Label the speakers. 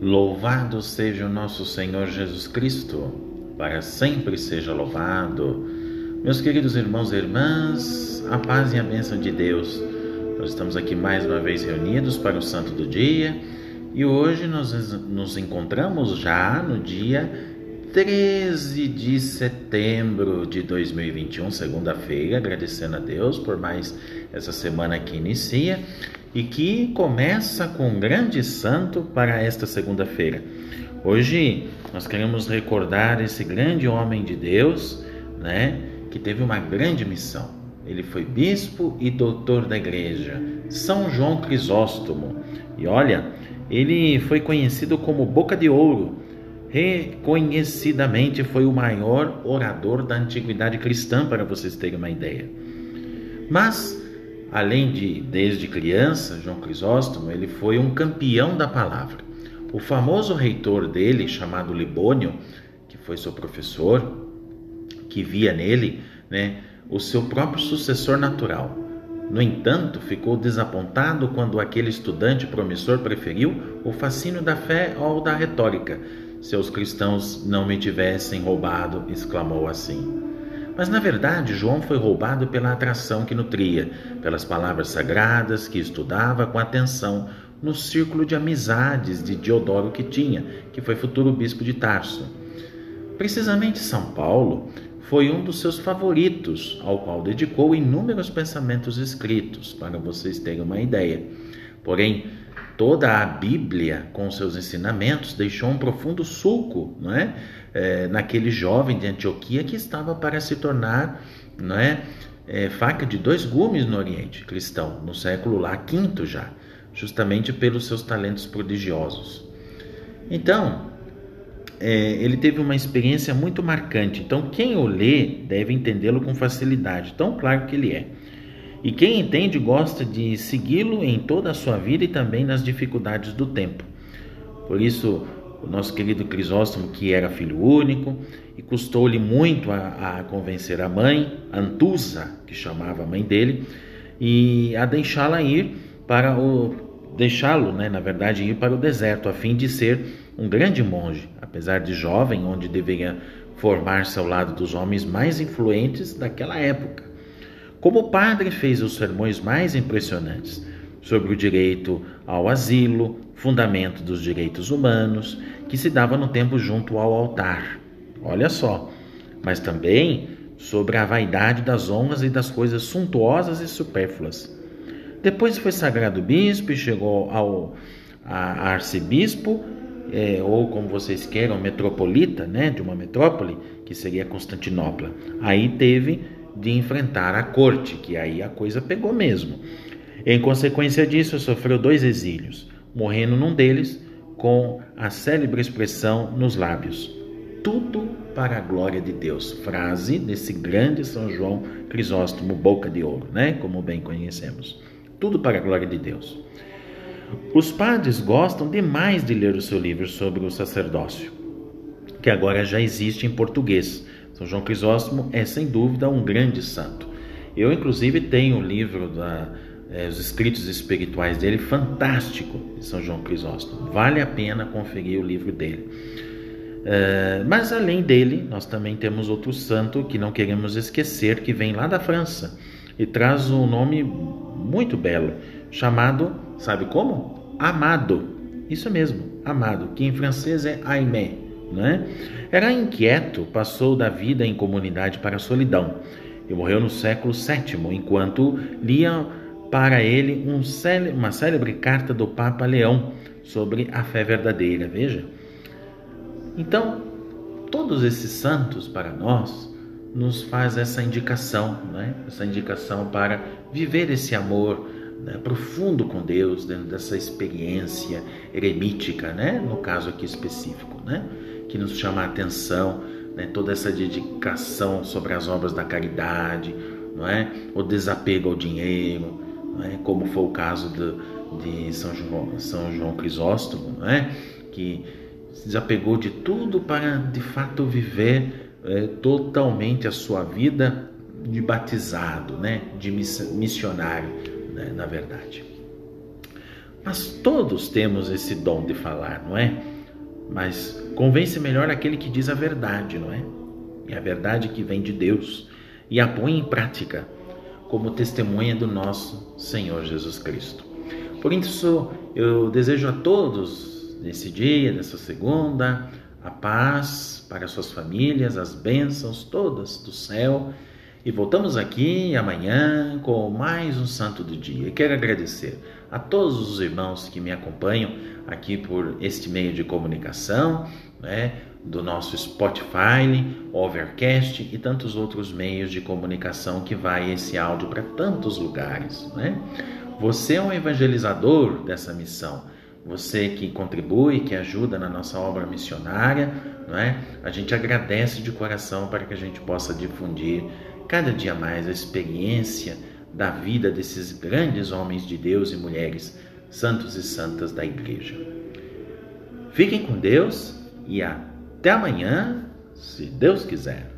Speaker 1: Louvado seja o nosso Senhor Jesus Cristo, para sempre seja louvado. Meus queridos irmãos e irmãs, a paz e a bênção de Deus. Nós estamos aqui mais uma vez reunidos para o Santo do Dia e hoje nós nos encontramos já no dia 13 de setembro de 2021, segunda-feira, agradecendo a Deus por mais essa semana que inicia e que começa com um grande santo para esta segunda-feira. Hoje nós queremos recordar esse grande homem de Deus, né, que teve uma grande missão. Ele foi bispo e doutor da igreja, São João Crisóstomo. E olha, ele foi conhecido como Boca de Ouro. Reconhecidamente foi o maior orador da antiguidade cristã, para vocês terem uma ideia. Mas Além de, desde criança, João Crisóstomo, ele foi um campeão da palavra. O famoso reitor dele, chamado Libônio, que foi seu professor, que via nele né, o seu próprio sucessor natural. No entanto, ficou desapontado quando aquele estudante promissor preferiu o fascínio da fé ao da retórica. Se os cristãos não me tivessem roubado, exclamou assim. Mas na verdade, João foi roubado pela atração que nutria, pelas palavras sagradas que estudava com atenção no círculo de amizades de Diodoro que tinha, que foi futuro bispo de Tarso. Precisamente São Paulo foi um dos seus favoritos, ao qual dedicou inúmeros pensamentos escritos, para vocês terem uma ideia. Porém, toda a Bíblia, com seus ensinamentos, deixou um profundo sulco não é? é naquele jovem de Antioquia que estava para se tornar não é? é, faca de dois gumes no Oriente cristão, no século lá quinto já, justamente pelos seus talentos prodigiosos. Então, é, ele teve uma experiência muito marcante. Então, quem o lê deve entendê-lo com facilidade, tão claro que ele é. E quem entende gosta de segui-lo em toda a sua vida e também nas dificuldades do tempo. Por isso, o nosso querido Crisóstomo, que era filho único, e custou-lhe muito a, a, convencer a mãe, Antusa, que chamava a mãe dele, e a deixá-la ir para o deixá-lo, né, na verdade, ir para o deserto, a fim de ser um grande monge, apesar de jovem, onde deveria formar-se ao lado dos homens mais influentes daquela época. Como padre, fez os sermões mais impressionantes sobre o direito ao asilo, fundamento dos direitos humanos, que se dava no tempo junto ao altar. Olha só, mas também sobre a vaidade das honras e das coisas suntuosas e supérfluas. Depois foi sagrado bispo e chegou ao a arcebispo, é, ou como vocês queiram, metropolita, né, de uma metrópole, que seria Constantinopla. Aí teve de enfrentar a corte, que aí a coisa pegou mesmo. Em consequência disso, sofreu dois exílios, morrendo num deles com a célebre expressão nos lábios: Tudo para a glória de Deus. Frase desse grande São João Crisóstomo, boca de ouro, né? Como bem conhecemos. Tudo para a glória de Deus. Os padres gostam demais de ler o seu livro sobre o sacerdócio, que agora já existe em português são João Crisóstomo é sem dúvida um grande santo. Eu, inclusive, tenho o livro da, é, os escritos espirituais dele, fantástico, de São João Crisóstomo. Vale a pena conferir o livro dele. É, mas além dele, nós também temos outro santo que não queremos esquecer, que vem lá da França e traz um nome muito belo, chamado, sabe como? Amado. Isso mesmo, amado, que em francês é Aimé. Né? Era inquieto, passou da vida em comunidade para a solidão e morreu no século VII, enquanto lia para ele um céle uma célebre carta do Papa Leão sobre a fé verdadeira. Veja. Então, todos esses santos para nós nos faz essa indicação, né? essa indicação para viver esse amor né? profundo com Deus dentro dessa experiência eremítica, né? no caso aqui específico. Né? que nos chama a atenção, né? toda essa dedicação sobre as obras da caridade, não é? o desapego ao dinheiro, não é? como foi o caso de, de São, João, São João Crisóstomo, não é? que se desapegou de tudo para de fato viver é, totalmente a sua vida de batizado, né? de missionário, né? na verdade. Mas todos temos esse dom de falar, não é? Mas convence melhor aquele que diz a verdade, não é? E a verdade que vem de Deus e a põe em prática como testemunha do nosso Senhor Jesus Cristo. Por isso, eu desejo a todos nesse dia, nessa segunda, a paz para suas famílias, as bênçãos todas do céu. E voltamos aqui amanhã com mais um Santo do Dia. E quero agradecer a todos os irmãos que me acompanham aqui por este meio de comunicação, né, do nosso Spotify, Overcast e tantos outros meios de comunicação que vai esse áudio para tantos lugares. Né? Você é um evangelizador dessa missão. Você que contribui, que ajuda na nossa obra missionária, não é? A gente agradece de coração para que a gente possa difundir cada dia mais a experiência da vida desses grandes homens de Deus e mulheres, santos e santas da igreja. Fiquem com Deus e até amanhã, se Deus quiser.